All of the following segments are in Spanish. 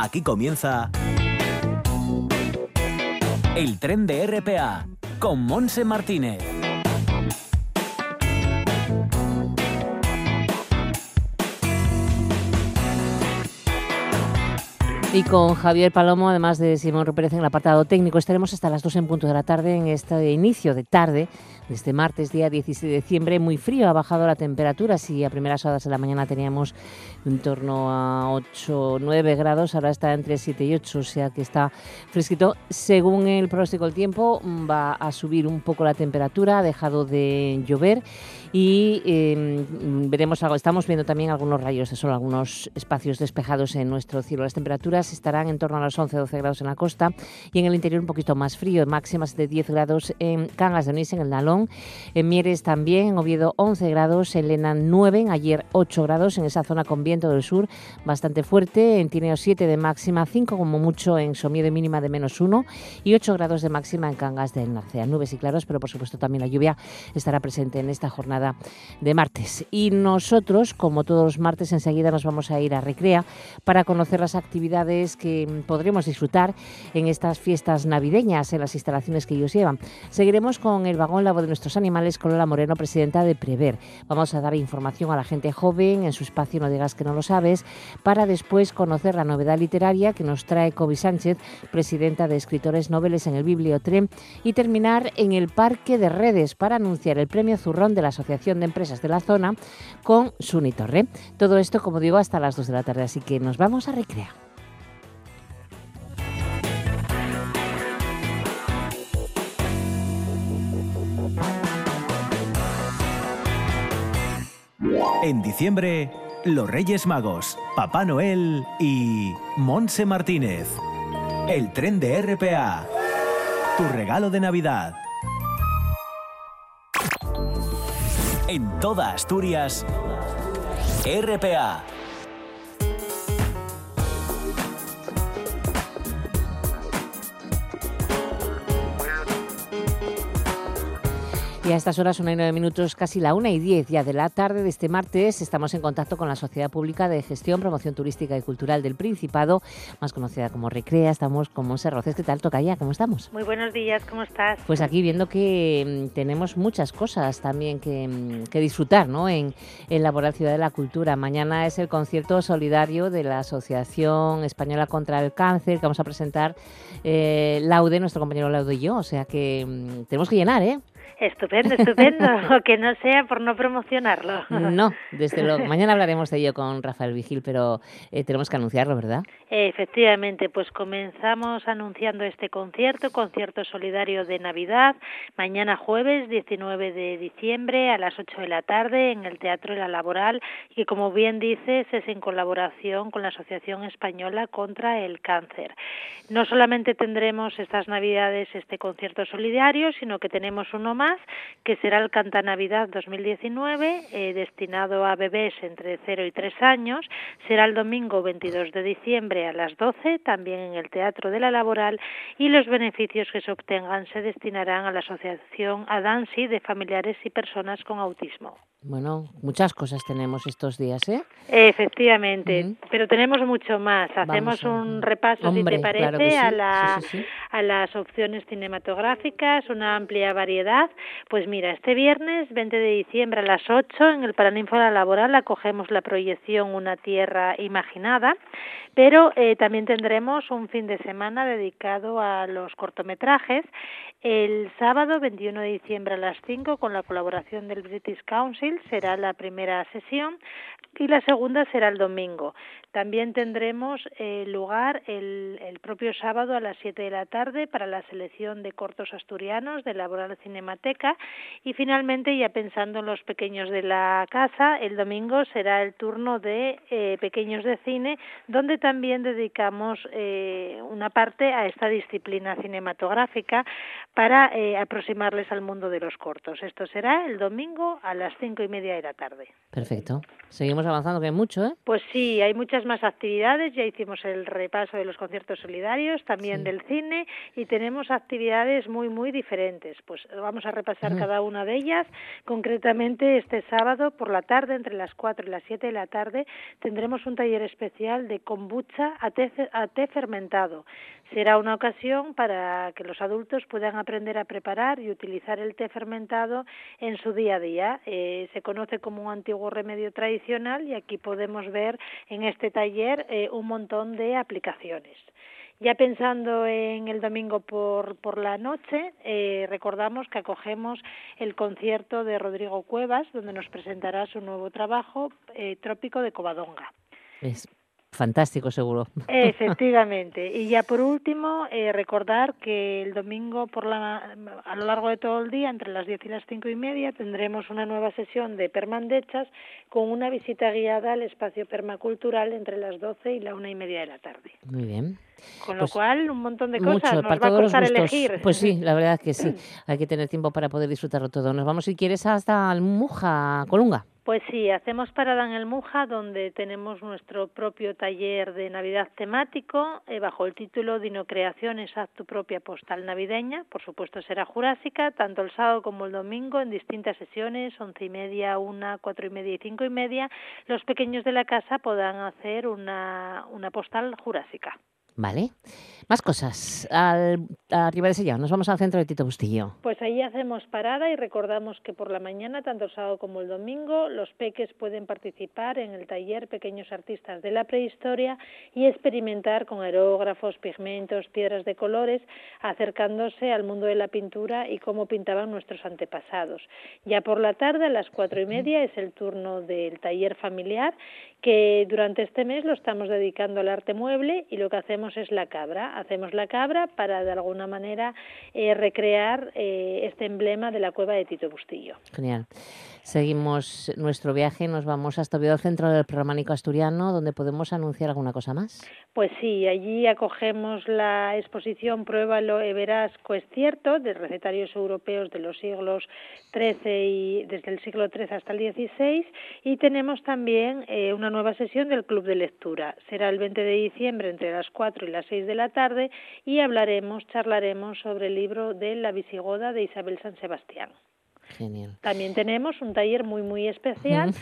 Aquí comienza el tren de RPA con Monse Martínez. Y con Javier Palomo, además de Simón Pérez en el apartado técnico, estaremos hasta las 2 en punto de la tarde en este inicio de tarde este martes, día 16 de diciembre, muy frío, ha bajado la temperatura. Si a primeras horas de la mañana teníamos en torno a 8 o 9 grados, ahora está entre 7 y 8, o sea que está fresquito. Según el pronóstico del tiempo, va a subir un poco la temperatura, ha dejado de llover y em, veremos algo. Estamos viendo también algunos rayos de sol, algunos espacios despejados en nuestro cielo. Las temperaturas estarán en torno a los 11-12 grados en la costa y en el interior un poquito más frío, máximas de 10 grados en Cangas de Onís, en el Nalón en Mieres también, en Oviedo 11 grados, en Lena 9, ayer 8 grados en esa zona con viento del sur bastante fuerte, en Tineo 7 de máxima, 5 como mucho en Somiedo mínima de menos 1 y 8 grados de máxima en Cangas del Narcea. Nubes y claros, pero por supuesto también la lluvia estará presente en esta jornada de martes. Y nosotros, como todos los martes, enseguida nos vamos a ir a Recrea para conocer las actividades que podremos disfrutar en estas fiestas navideñas, en las instalaciones que ellos llevan. Seguiremos con el vagón Labo de nuestros animales con Lola Moreno, presidenta de Prever. Vamos a dar información a la gente joven en su espacio No digas que no lo sabes, para después conocer la novedad literaria que nos trae Kobe Sánchez, presidenta de Escritores Noveles en el Bibliotren, y terminar en el Parque de Redes para anunciar el premio Zurrón de la Asociación de Empresas de la Zona con Suni Torre. Todo esto, como digo, hasta las 2 de la tarde, así que nos vamos a recrear. En diciembre, los Reyes Magos, Papá Noel y Monse Martínez. El tren de RPA. Tu regalo de Navidad. En toda Asturias, RPA Y a estas horas, una y nueve minutos, casi la una y diez ya de la tarde de este martes, estamos en contacto con la Sociedad Pública de Gestión, Promoción Turística y Cultural del Principado, más conocida como Recrea. Estamos con Monse Roces. ¿Qué tal, Tocaya? ¿Cómo estamos? Muy buenos días, ¿cómo estás? Pues aquí viendo que mm, tenemos muchas cosas también que, mm, disfrutar ¿no? en, en Laboral Ciudad de la Cultura. Mañana es el concierto solidario de la Asociación Española contra el Cáncer, que vamos a presentar eh, Laude, nuestro compañero Laude y yo. O sea que mm, tenemos que llenar, ¿eh? Estupendo, estupendo. que no sea por no promocionarlo. No, desde luego. Mañana hablaremos de ello con Rafael Vigil, pero eh, tenemos que anunciarlo, ¿verdad? Efectivamente, pues comenzamos anunciando este concierto, concierto solidario de Navidad, mañana jueves 19 de diciembre a las 8 de la tarde en el Teatro de la Laboral, y como bien dices, es en colaboración con la Asociación Española contra el Cáncer. No solamente tendremos estas Navidades este concierto solidario, sino que tenemos uno más que será el Canta Navidad 2019, eh, destinado a bebés entre 0 y 3 años. Será el domingo 22 de diciembre a las 12, también en el Teatro de la Laboral, y los beneficios que se obtengan se destinarán a la Asociación Adansi de Familiares y Personas con Autismo. Bueno, muchas cosas tenemos estos días, ¿eh? Efectivamente, pero tenemos mucho más. Hacemos un repaso, si te parece, a, la, a las opciones cinematográficas, una amplia variedad. Pues mira, este viernes 20 de diciembre a las 8 en el Paraninfo Laboral acogemos la proyección Una Tierra Imaginada, pero eh, también tendremos un fin de semana dedicado a los cortometrajes. El sábado 21 de diciembre a las 5 con la colaboración del British Council será la primera sesión y la segunda será el domingo. También tendremos eh, lugar el, el, propio sábado a las 7 de la tarde para la selección de cortos asturianos de Laboral Cinemateca y finalmente, ya pensando en los pequeños de la casa, el domingo será el turno de eh, pequeños de cine, donde también dedicamos eh, una parte a esta disciplina cinematográfica para aproximarles al mundo de los cortos. Esto será el domingo a las cinco y media de la tarde. Perfecto. Seguimos avanzando, que hay mucho, ¿eh? Pues sí, hay muchas más actividades, ya hicimos el repaso de los conciertos solidarios, también del cine y tenemos actividades muy, muy diferentes. Pues vamos a repasar cada una de ellas. Concretamente, este sábado por la tarde, entre las 4 y las 7 de la tarde, tendremos un taller especial de kombucha a té, a té fermentado. Será una ocasión para que los adultos puedan aprender a preparar y utilizar el té fermentado en su día a día. Eh, se conoce como un antiguo remedio tradicional y aquí podemos ver en este taller eh, un montón de aplicaciones. Ya pensando en el domingo por, por la noche, eh, recordamos que acogemos el concierto de Rodrigo Cuevas, donde nos presentará su nuevo trabajo, Trópico de Covadonga. Fantástico, seguro. Efectivamente. Y ya por último, eh, recordar que el domingo por la, a lo largo de todo el día, entre las 10 y las cinco y media, tendremos una nueva sesión de permandechas con una visita guiada al espacio permacultural entre las 12 y la una y media de la tarde. Muy bien. Con lo pues cual, un montón de cosas. Nos va a costar elegir. Pues sí, la verdad que sí. Hay que tener tiempo para poder disfrutarlo todo. Nos vamos, si quieres, hasta Almuja, Colunga. Pues sí, hacemos parada en el Muja, donde tenemos nuestro propio taller de Navidad temático, eh, bajo el título Dinocreaciones, haz tu propia postal navideña. Por supuesto, será jurásica, tanto el sábado como el domingo, en distintas sesiones, once y media, una, cuatro y media y cinco y media. Los pequeños de la casa podrán hacer una, una postal jurásica. Vale. Más cosas. Al, arriba de Sella, nos vamos al centro de Tito Bustillo. Pues ahí hacemos parada y recordamos que por la mañana, tanto el sábado como el domingo, los peques pueden participar en el taller Pequeños Artistas de la Prehistoria y experimentar con aerógrafos, pigmentos, piedras de colores, acercándose al mundo de la pintura y cómo pintaban nuestros antepasados. Ya por la tarde, a las cuatro y media, es el turno del taller familiar que durante este mes lo estamos dedicando al arte mueble y lo que hacemos es la cabra. Hacemos la cabra para de alguna manera eh, recrear eh, este emblema de la cueva de Tito Bustillo. Genial. Seguimos nuestro viaje, nos vamos hasta Oviedo, centro del Románico Asturiano, donde podemos anunciar alguna cosa más. Pues sí, allí acogemos la exposición Pruébalo y verás es cierto, de recetarios europeos de los siglos XIII y desde el siglo XIII hasta el XVI y tenemos también eh, una nueva sesión del Club de Lectura. Será el 20 de diciembre entre las 4 y las 6 de la tarde y hablaremos, charlaremos sobre el libro de La Visigoda de Isabel San Sebastián. También tenemos un taller muy, muy especial,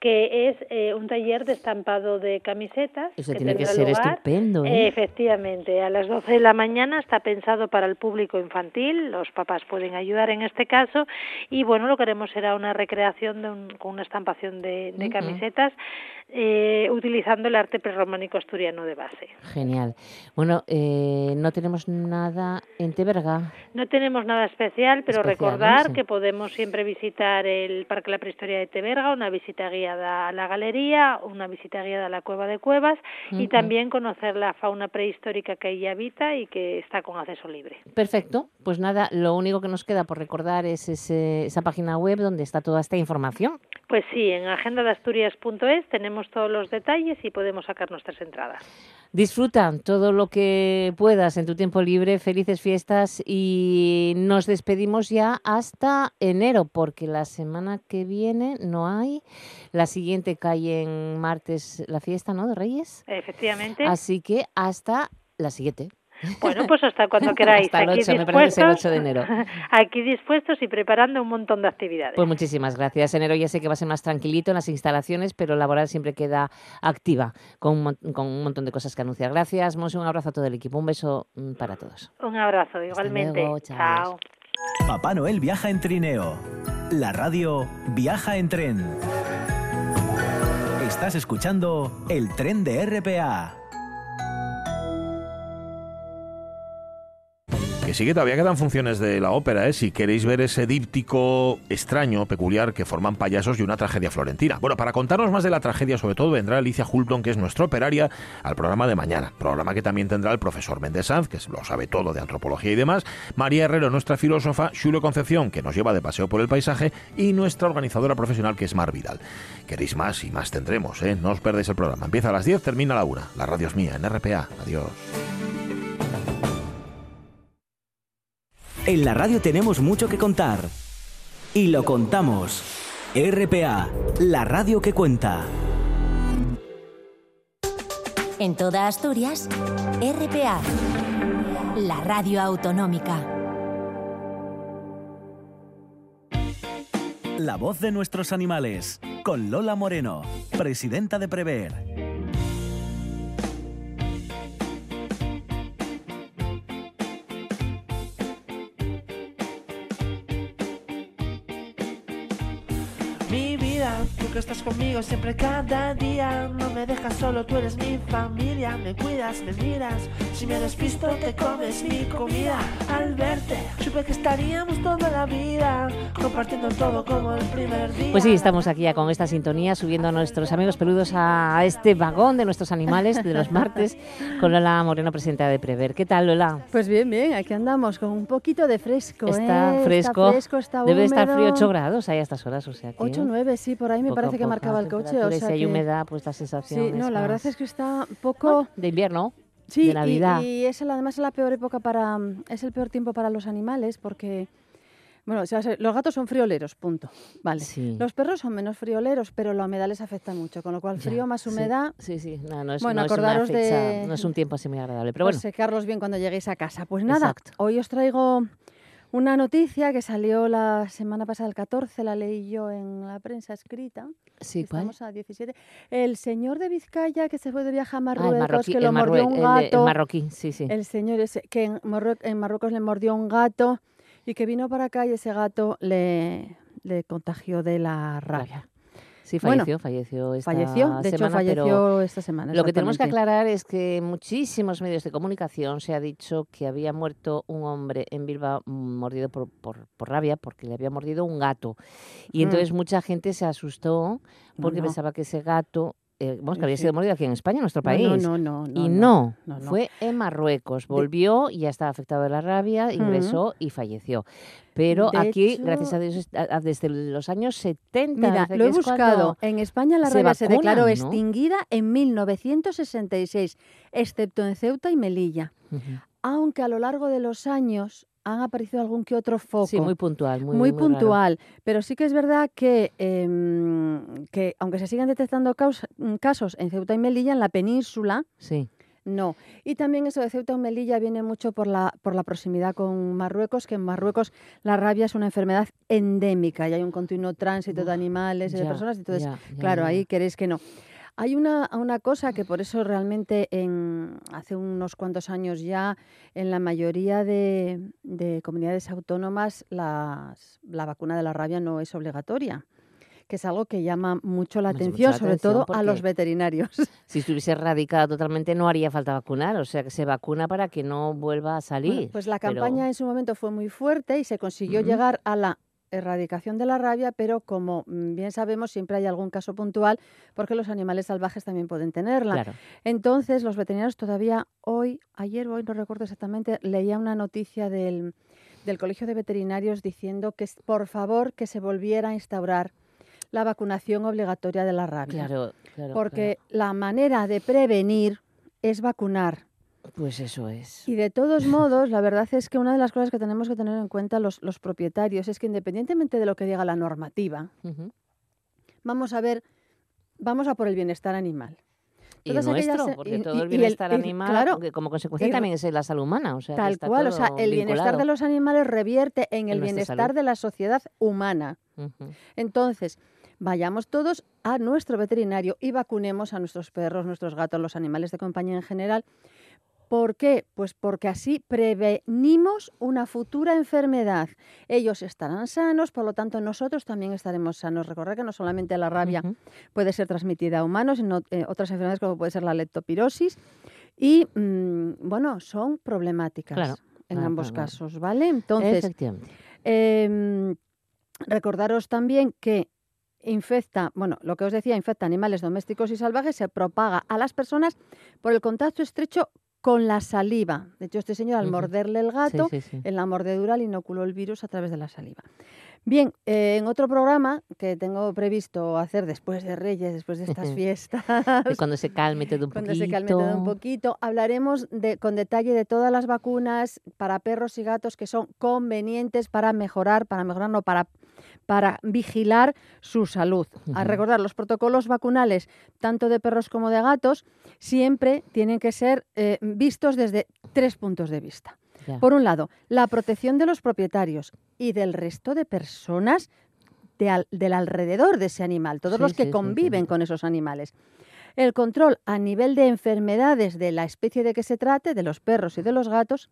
que es eh, un taller de estampado de camisetas. Eso tiene que ser estupendo. ¿eh? efectivamente, a las 12 de la mañana está pensado para el público infantil, los papás pueden ayudar en este caso, y bueno, lo que haremos será una recreación de con una estampación de, camisetas eh, utilizando el arte prerrománico asturiano de base. Genial. Bueno, eh, no tenemos nada en Teberga. No tenemos nada especial, pero recordar que podemos siempre visitar el Parque La Prehistoria de Teberga, una visita guiada a la galería, una visita guiada a la Cueva de Cuevas y también conocer la fauna prehistórica que ahí habita y que está con acceso libre. Perfecto. Pues nada, lo único que nos queda por recordar es esa página web donde está toda esta información. Pues sí, en agendadeasturias.es tenemos todos los detalles y podemos sacar nuestras entradas. Disfruta todo lo que puedas en tu tiempo libre, felices fiestas y nos despedimos ya hasta enero porque la semana que viene no hay, la siguiente cae en martes la fiesta, ¿no? De Reyes. Efectivamente. Así que hasta la siguiente. Bueno, pues hasta cuando queráis. hasta el 8, me parece el 8 de enero. Aquí dispuestos y preparando un montón de actividades. Pues muchísimas gracias. Enero ya sé que va a ser más tranquilito en las instalaciones, pero laboral siempre queda activa con un, con un montón de cosas que anunciar. Gracias, Monse, un abrazo a todo el equipo. Un beso mm, para todos. Un abrazo, igualmente. chao. Papá Noel viaja en trineo. La radio viaja en tren. Estás escuchando el tren de RPA. Que sí que todavía quedan funciones de la ópera, ¿eh? si queréis ver ese díptico extraño, peculiar, que forman payasos y una tragedia florentina. Bueno, para contarnos más de la tragedia, sobre todo, vendrá Alicia Hulton, que es nuestra operaria, al programa de mañana. Programa que también tendrá el profesor Méndez Sanz, que lo sabe todo de antropología y demás, María Herrero, nuestra filósofa, Julio Concepción, que nos lleva de paseo por el paisaje, y nuestra organizadora profesional, que es Mar Vidal. Queréis más y más tendremos, ¿eh? No os perdéis el programa. Empieza a las 10, termina a la 1. La radio es mía, en RPA. Adiós. En la radio tenemos mucho que contar. Y lo contamos. RPA, la radio que cuenta. En toda Asturias, RPA, la radio autonómica. La voz de nuestros animales, con Lola Moreno, presidenta de Prever. Estás conmigo siempre cada día. No me dejas solo, tú eres mi familia. Me cuidas, me miras. Si me despisto, te comes mi comida. Al verte, supe que estaríamos toda la vida compartiendo todo como el primer día. Pues sí, estamos aquí ya con esta sintonía, subiendo a nuestros amigos peludos a este vagón de nuestros animales de los martes con Lola Moreno, presidenta de Prever. ¿Qué tal, Lola? Pues bien, bien, aquí andamos con un poquito de fresco. Está, ¿eh? fresco. está fresco. Está Debe estar frío 8 grados ahí a estas horas, o sea 8 9, sí, por ahí me parece que marcaba el coche. O sea si hay que... humedad, pues la sensación. Sí, no, la verdad es que está poco. de invierno. Sí, de Navidad. y, y es el, además es la peor época para. Es el peor tiempo para los animales porque. Bueno, o sea, los gatos son frioleros, punto. Vale. Sí. Los perros son menos frioleros, pero la humedad les afecta mucho, con lo cual frío Ya, más humedad. Sí, sí, no, no es, Bueno, no es una acordaros fecha- de- no es un tiempo así muy agradable, pero pues bueno. secarlos bien cuando lleguéis a casa. Pues nada, Exacto. hoy os traigo una noticia que salió la semana pasada, el 14, la leí yo en la prensa escrita. Sí, ¿cuál? Estamos a 17. El señor de Vizcaya que se fue de viaje a Ah, Marruecos, el que lo el, mordió un el gato. el marroquí, sí, sí. El señor ese que en, Marrue- en Marruecos le mordió un gato y que vino para acá y ese gato le, le contagió de la rabia. Sí, Bueno, falleció, falleció esta falleció, de hecho semana, pero falleció esta semana. Lo que tenemos que aclarar es que en muchísimos medios de comunicación se ha dicho que había muerto un hombre en Bilbao mm, mordido por, por, por rabia porque le había mordido un gato. Y Mm. entonces mucha gente se asustó porque no. pensaba que ese gato, eh, bueno, que había Sí. sido mordido aquí en España, en nuestro país. No, no, no. y no, no, no. fue en Marruecos. Volvió y ya estaba afectado de la rabia, ingresó y falleció. Pero De aquí, hecho- gracias a Dios, desde los años 70. Mira, lo he buscado. En España la se rabia se declaró vacunan, ¿no? extinguida en 1966, excepto en Ceuta y Melilla. Aunque a lo largo de los años han aparecido algún que otro foco. Sí, muy puntual. Muy, muy muy raro. puntual, pero sí que es verdad que, em, que aunque se sigan detectando caus- mm, casos en Ceuta y Melilla, en la península, Sí. no. Y también eso de Ceuta y Melilla viene mucho por la, por la proximidad con Marruecos, que en Marruecos la rabia es una enfermedad endémica y hay un continuo tránsito de animales y de personas, entonces, ya, ya, claro, ya, ahí queréis que no. Hay una, una cosa que por eso realmente en, hace unos cuantos años ya en la mayoría de, de comunidades autónomas las- la vacuna de la rabia no es obligatoria, que es algo que llama mucho la mucho atención, la sobre atención, todo a los veterinarios. Si estuviese erradicada totalmente no haría falta vacunar, o sea que se vacuna para que no vuelva a salir. Bueno, pues la pero- campaña en su momento fue muy fuerte y se consiguió llegar a la erradicación de la rabia, pero como mm, bien sabemos, siempre hay algún caso puntual porque los animales salvajes también pueden tenerla. Claro. Entonces, los veterinarios todavía hoy, ayer o hoy, no recuerdo exactamente, leía una noticia del, del Colegio de Veterinarios diciendo que, por favor, que se volviera a instaurar la vacunación obligatoria de la rabia. Claro, claro. porque la manera de prevenir es vacunar. Pues eso es. Y de todos modos, la verdad es que una de las cosas que tenemos que tener en cuenta los, los propietarios es que independientemente de lo que diga la normativa, vamos a ver, vamos a por el bienestar animal. Y Todas nuestro, porque y- todo el bienestar animal, claro, que como consecuencia y- también es la salud humana. O sea, Tal está cual, o sea, el bienestar de los animales revierte en el bienestar salud. de la sociedad humana. Entonces, vayamos todos a nuestro veterinario y vacunemos a nuestros perros, nuestros gatos, los animales de compañía en general. ¿Por qué? Pues porque así prevenimos una futura enfermedad. Ellos estarán sanos, por lo tanto nosotros también estaremos sanos. Recordad que no solamente la rabia puede ser transmitida a humanos, sino eh, otras enfermedades como puede ser la leptopirosis. Y, mm, bueno, son problemáticas Claro, en claro, ambos claro, casos, ¿vale? Entonces. Em, recordaros también que infecta, bueno, lo que os decía, infecta animales domésticos y salvajes, se propaga a las personas por el contacto estrecho con la saliva. De hecho, este señor al morderle el Sí, gato, sí, sí. en la mordedura le inoculó el virus a través de la saliva. Bien, eh, en otro programa que tengo previsto hacer después de Reyes, después de estas fiestas, Y cuando se calme todo un cuando poquito. se calme todo un poquito, hablaremos de, con detalle de todas las vacunas para perros y gatos que son convenientes para mejorar, para mejorar, no, para para vigilar su salud. A recordar, los protocolos vacunales, tanto de perros como de gatos, siempre tienen que ser eh, vistos desde tres puntos de vista. Por un lado, la protección de los propietarios y del resto de personas del alrededor de ese animal, todos los que conviven con esos animales. El control a nivel de enfermedades de la especie de que se trate, de los perros y de los gatos,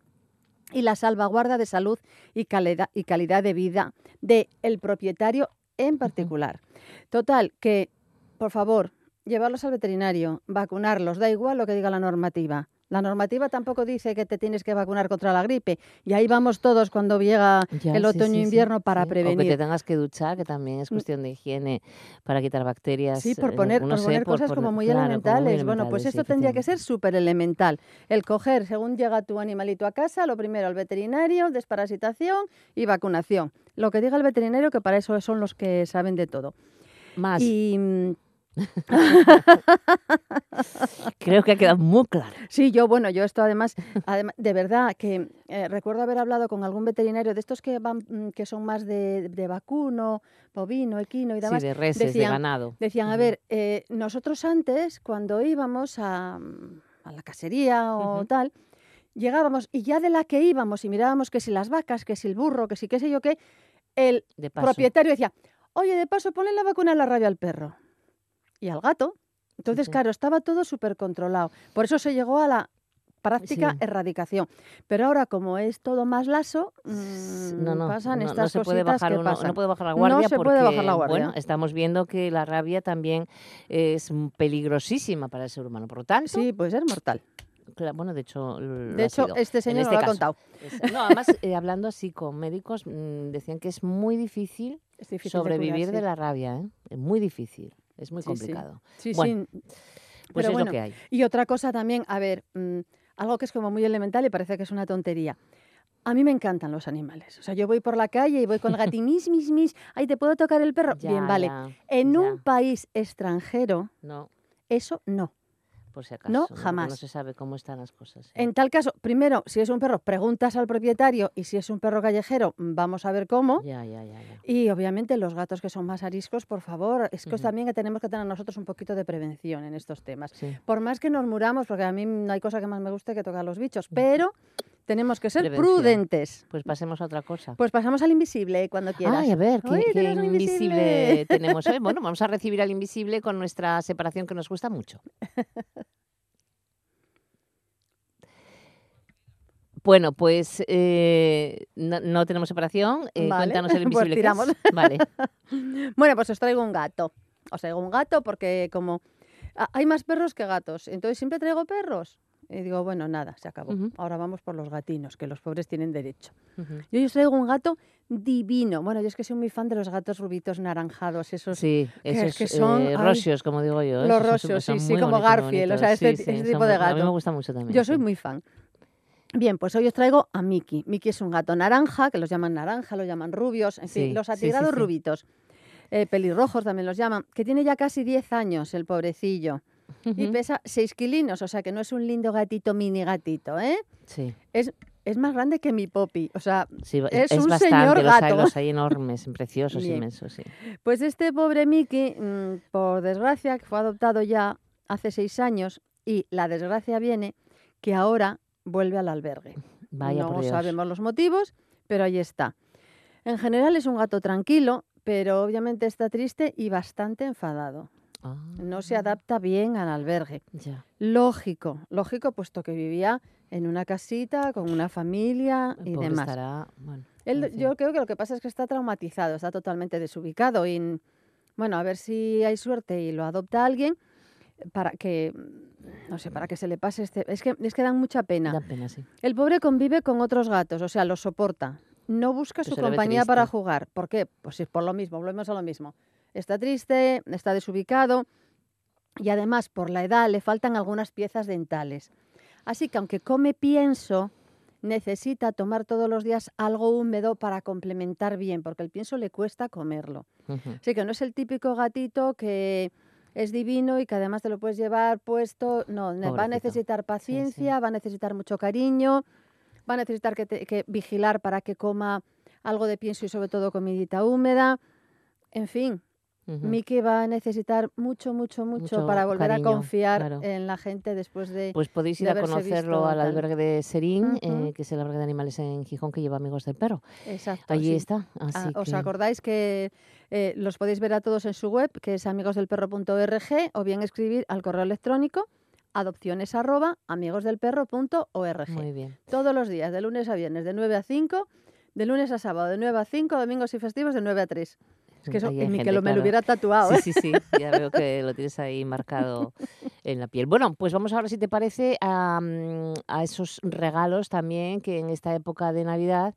y la salvaguarda de salud y calidad, y calidad de vida del el propietario en particular. Total, que, por favor, llevarlos al veterinario, vacunarlos, da igual lo que diga la normativa. La normativa tampoco dice que te tienes que vacunar contra la gripe. Y ahí vamos todos cuando llega el otoño-invierno para prevenir. O que te tengas que duchar, que también es mm. cuestión de higiene para quitar bacterias. Sí, por poner, cosas como muy elementales. Bueno, pues esto tendría que ser súper elemental. El coger, según llega tu animalito a casa, lo primero al veterinario, desparasitación y vacunación. Lo que diga el veterinario, que para eso son los que saben de todo. Más. Y mm, Creo que ha quedado muy claro. Sí, yo, bueno, yo esto además, de verdad que eh, recuerdo haber hablado con algún veterinario de estos que van, mm, que son más de, vacuno, bovino, equino y demás. Sí, de reses, de ganado. Decían, a ver, eh, nosotros antes, cuando íbamos a, la casería o tal, llegábamos y ya de la que íbamos y mirábamos que si las vacas, que si el burro, que si qué sé yo qué, el propietario decía, oye, de paso, ponle la vacuna en la rabia al perro y al gato. Entonces, claro, estaba todo súper controlado. Por eso se llegó a la práctica erradicación. Pero ahora, como es todo más laso, no, pasan estas se puede bajar No puede bajar la guardia no se puede bajar la guardia. Bueno, estamos viendo que la rabia también es peligrosísima para el ser humano. Por lo tanto... Sí, puede ser mortal. bueno, de hecho, de hecho este señor este lo ha contado. no, además, eh, hablando así con médicos, mm, decían que es muy difícil, sobrevivir de, la rabia, ¿eh? Es muy difícil. Es muy complicado. Sí, sí. Pues es lo que hay. Y otra cosa también, a ver, mm, algo que es como muy elemental y parece que es una tontería. A mí me encantan los animales. O sea, yo voy por la calle y voy con el gatín, mis, mis, mis, ahí te puedo tocar el perro. Bien, vale. en un país extranjero, no. eso no por si acaso. No, jamás. No se sabe cómo están las cosas. En tal caso, primero, si es un perro, preguntas al propietario y si es un perro callejero, vamos a ver cómo. Ya, ya, ya, Y obviamente los gatos que son más ariscos, por favor, es que también que tenemos que tener nosotros un poquito de prevención en estos temas. Por más que nos muramos, porque a mí no hay cosa que más me guste que tocar los bichos, pero tenemos que ser prudentes. Pues pasemos a otra cosa. Pues pasamos al invisible cuando quieras. Ay, a ver, ¿qué, invisible tenemos hoy? Bueno, vamos a recibir al invisible con nuestra separación que nos gusta mucho. Bueno, pues eh, no, tenemos separación. Eh, cuéntanos el pues invisible. pues Vale. bueno, pues os traigo un gato. Os traigo un gato porque como hay más perros que gatos, entonces siempre traigo perros. Y digo, bueno, nada, se acabó. Ahora vamos por los gatinos, que los pobres tienen derecho. Yo os traigo un gato divino. Bueno, yo es que soy muy fan de los gatos rubitos naranjados, esos sí, esos que son eh, rosios, como digo yo. Los rosios, sí, sí, como Garfield, o sea, este, ese tipo de gato. A mí me gusta mucho también. Yo soy muy fan. Bien, pues hoy os traigo a Miki. Miki es un gato naranja, que los llaman naranja, los llaman rubios, en fin, los atigrados rubitos. Eh, pelirrojos también los llaman, que tiene ya casi 10 años el pobrecillo. Y pesa 6 kilinos, o sea que no es un lindo gatito, mini gatito, ¿eh? Sí. Es, es más grande que mi Poppy, o sea, es, un bastante, señor gato. Los hay, enormes, preciosos, inmensos, sí. Pues este pobre Mickey, mm, por desgracia, que fue adoptado ya hace seis años, y la desgracia viene que ahora vuelve al albergue. Vaya no sabemos los motivos, pero ahí está. En general es un gato tranquilo, pero obviamente está triste y bastante enfadado. No se ah. adapta bien al albergue. Lógico, lógico, puesto que vivía en una casita con una familia y demás. yo creo que lo que pasa es que está traumatizado, está totalmente desubicado y bueno, a ver si hay suerte y lo adopta alguien para que no sé, para que se le pase este es que es que dan mucha pena. Da pena sí. El pobre convive con otros gatos, o sea, los soporta. No busca su compañía para jugar. ¿Por qué? Pues es por lo mismo, volvemos a lo mismo. Está triste, está desubicado y además por la edad le faltan algunas piezas dentales. Así que aunque come pienso, necesita tomar todos los días algo húmedo para complementar bien, porque el pienso le cuesta comerlo. Así que no es el típico gatito que es divino y que además te lo puedes llevar puesto. No, va a necesitar paciencia, va a necesitar mucho cariño, va a necesitar que, que, vigilar para que coma algo de pienso y sobre todo comidita húmeda. En fin, Miki va a necesitar mucho, mucho, mucho, para volver a confiar en la gente después de. Pues podéis ir a conocerlo al albergue de Serín, eh, que es el albergue de animales en Gijón que lleva amigos del perro. Exacto. Allí está. Ah, ¿Os acordáis que eh, los podéis ver a todos en su web, que es amigosdelperro.org, o bien escribir al correo electrónico adopciones arroba amigosdelperro.org. Muy bien. Todos los días, de lunes a viernes, de 9 a 5, de lunes a sábado, de 9 a 5, domingos y festivos, de 9 a 3. Es que eso, ni que lo, me lo hubiera tatuado. Sí, ¿eh? sí, sí, ya veo que lo tienes ahí marcado en la piel. Bueno, pues vamos ahora, si te parece, a, mm, a esos regalos también que en esta época de Navidad,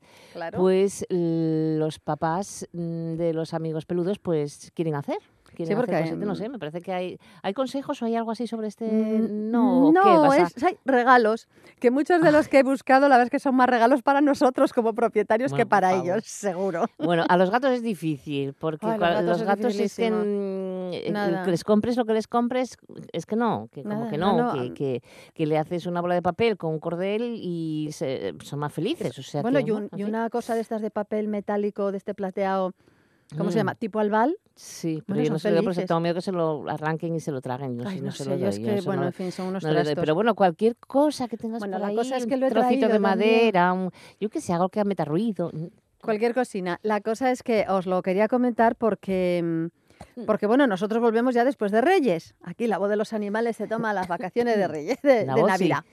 pues los papás mm, de los amigos peludos pues quieren hacer sí, porque no sé, me parece que hay, hay consejos o hay algo así sobre este... Mm, no, no es, hay regalos, que muchos de los que he buscado la verdad es que son más regalos para nosotros como propietarios que para ellos, seguro. Bueno, a los gatos es difícil, porque los gatos, es, que, eh, les compres lo que les compres, es que no, que como que no, que, que, le haces una bola de papel con un cordel y son más felices. O sea bueno, y, una cosa de estas de papel metálico, de este plateado ¿Cómo se mm. llama? ¿Tipo albal? Sí, pero yo no sé, porque tengo miedo que se lo arranquen y se lo traguen. No, no, sé, lo doy, es que, bueno, en fin, son unos trastos. Pero bueno, cualquier cosa que tengas bueno, por la cosa es que lo he un trocito de madera, un, yo que sé, algo que meta ruido. Cualquier cocina. La cosa es que os lo quería comentar porque... Mm, porque bueno, nosotros volvemos ya después de Reyes. Aquí la voz de los animales se toma las vacaciones de Reyes, de, Navidad.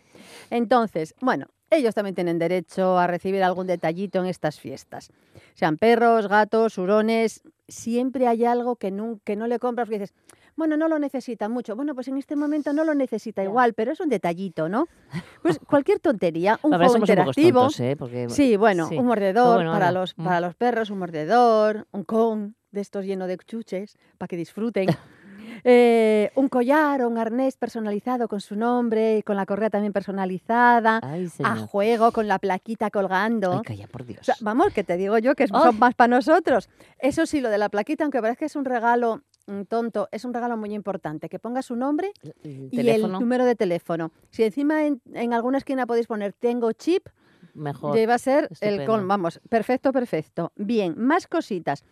Entonces, bueno, ellos también tienen derecho a recibir algún detallito en estas fiestas. Sean perros, gatos, hurones, siempre hay algo que no, que no le compras porque dices, bueno, no lo necesita mucho. Bueno, pues en este momento no lo necesita igual, pero es un detallito, ¿no? Pues cualquier tontería, un juego interactivo. ¿eh? sí, bueno, un mordedor para, los, mm. para los perros, un mordedor, un con de estos lleno de chuches para que disfruten. Eh, un collar o un arnés personalizado con su nombre, con la correa también personalizada, a juego con la plaquita colgando. calla, por Dios. vamos, que te digo yo que son más para nosotros. Eso sí, lo de la plaquita, aunque parece que es un regalo mm, tonto, es un regalo muy importante, que ponga su nombre y el número de teléfono. Si encima en, alguna esquina podéis poner tengo chip, mejor. Debe ser el con, vamos, perfecto, perfecto. Bien, más cositas.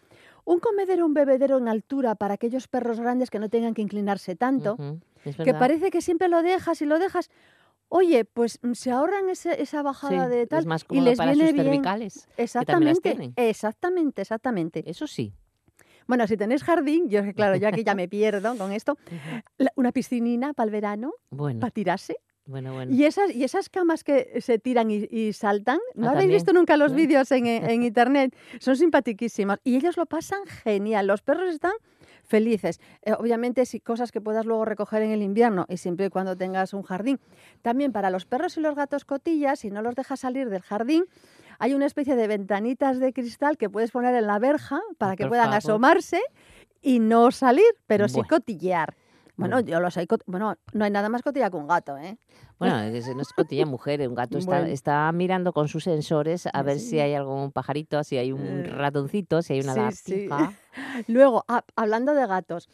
Un comedero, un bebedero en altura para aquellos perros grandes que no tengan que inclinarse tanto, que parece que siempre lo dejas y lo dejas. Oye, pues mm, se ahorran esa bajada de tal y les para viene sus cervicales. Exactamente, exactamente, exactamente. Eso sí. Bueno, si tenéis jardín, yo claro, ya que ya me pierdo con esto, una piscinina para el verano, para tirarse. Bueno, bueno. Y esas, y esas camas que se tiran y, saltan, ¿no ah, habéis visto nunca los vídeos en, en, internet? Son simpaticísimos y ellos lo pasan genial. Los perros están felices. Eh, obviamente, si cosas que puedas luego recoger en el invierno y siempre y cuando tengas un jardín. También para los perros y los gatos cotillas, si no los dejas salir del jardín, hay una especie de ventanitas de cristal que puedes poner en la verja para que puedan asomarse y no salir, pero sí cotillear. Bueno, yo lo sé. Bueno, no hay nada más cotilla que un gato, ¿eh? Bueno, no es cotilla mujer, un gato está, está mirando con sus sensores a ver si hay algún pajarito, si hay un eh, ratoncito, si hay una lagartija. Luego, hablando de gatos,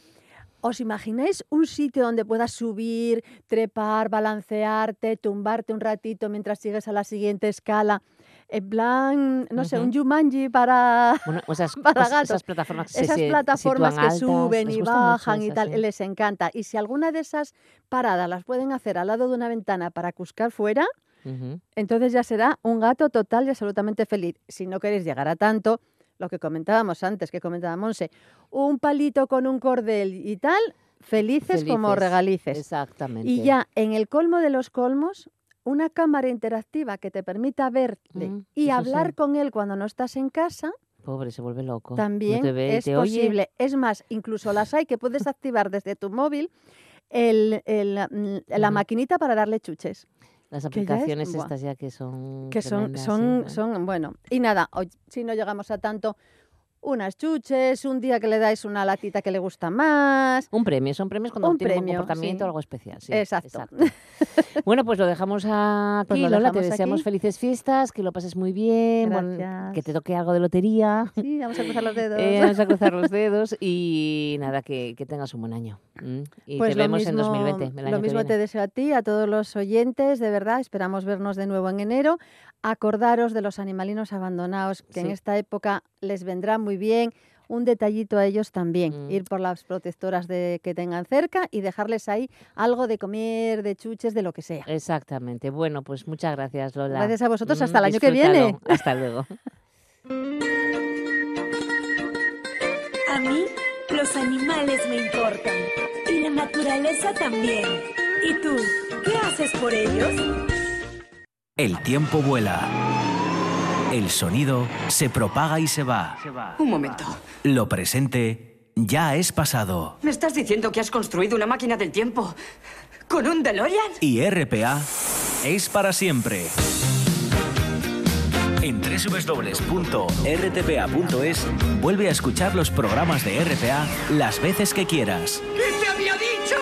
¿Os imagináis un sitio donde puedas subir, trepar, balancearte, tumbarte un ratito mientras sigues a la siguiente escala? En plan, no sé, un Jumanji para, esas, Esas plataformas que, esas plataformas que suben y bajan y tal, les encanta. Y si alguna de esas paradas las pueden hacer al lado de una ventana para cuscar fuera, entonces ya será un gato total y absolutamente feliz. Si no queréis llegar a tanto, lo que comentábamos antes, que comentaba Monse, un palito con un cordel y tal, felices, como regalices. Exactamente. Y ya en el colmo de los colmos, una cámara interactiva que te permita verle mm, y hablar con él cuando no estás en casa. Pobre, se vuelve loco. También es posible. Es más, incluso las hay que puedes activar desde tu móvil el, mm, la maquinita para darle chuches. Las aplicaciones estas ya que son. Que son, son, son, bueno. Y nada, hoy, si no llegamos a tanto, unas chuches, un día que le dais una latita que le gusta más. Un premio, son premios cuando un tiene un comportamiento algo especial. exacto. bueno, pues lo dejamos aquí, pues Lola, te deseamos felices fiestas, que lo pases muy bien, que te toque algo de lotería. Sí, vamos a cruzar los dedos. Eh, vamos a cruzar los dedos y nada, que, tengas un buen año. Y pues te vemos en 2020. lo mismo te deseo a ti, a todos los oyentes, de verdad, esperamos vernos de nuevo en enero. Acordaros de los animalinos abandonados, que en esta época les vendrá muy bien. un detallito a ellos también. Mm. Ir por las protectoras de, que tengan cerca y dejarles ahí algo de comer, de chuches, de lo que sea. Exactamente. Bueno, pues muchas gracias, Lola. Gracias a vosotros. Hasta el año que viene. Hasta luego. A mí los animales me importan y la naturaleza también. ¿Y tú? ¿Qué haces por ellos? El tiempo vuela. El sonido se propaga y se va. Un momento. Lo presente ya es pasado. ¿Me estás diciendo que has construido una máquina del tiempo con un DeLorean? Y RPA es para siempre. En www.rtpa.es vuelve a escuchar los programas de RPA las veces que quieras. ¿Qué te había dicho?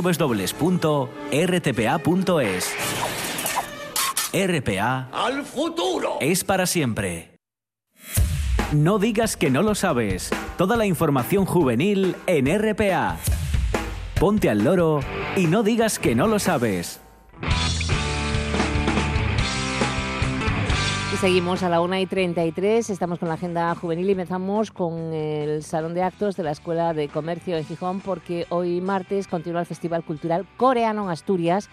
www.rtpa.es RPA. ¡Al futuro! Es para siempre. No digas que no lo sabes. Toda la información juvenil en RPA. Ponte al loro y no digas que no lo sabes. Y seguimos a la 1 y 33, estamos con la agenda juvenil y empezamos con el Salón de Actos de la Escuela de Comercio en Gijón porque hoy martes continúa el Festival Cultural Coreano en Asturias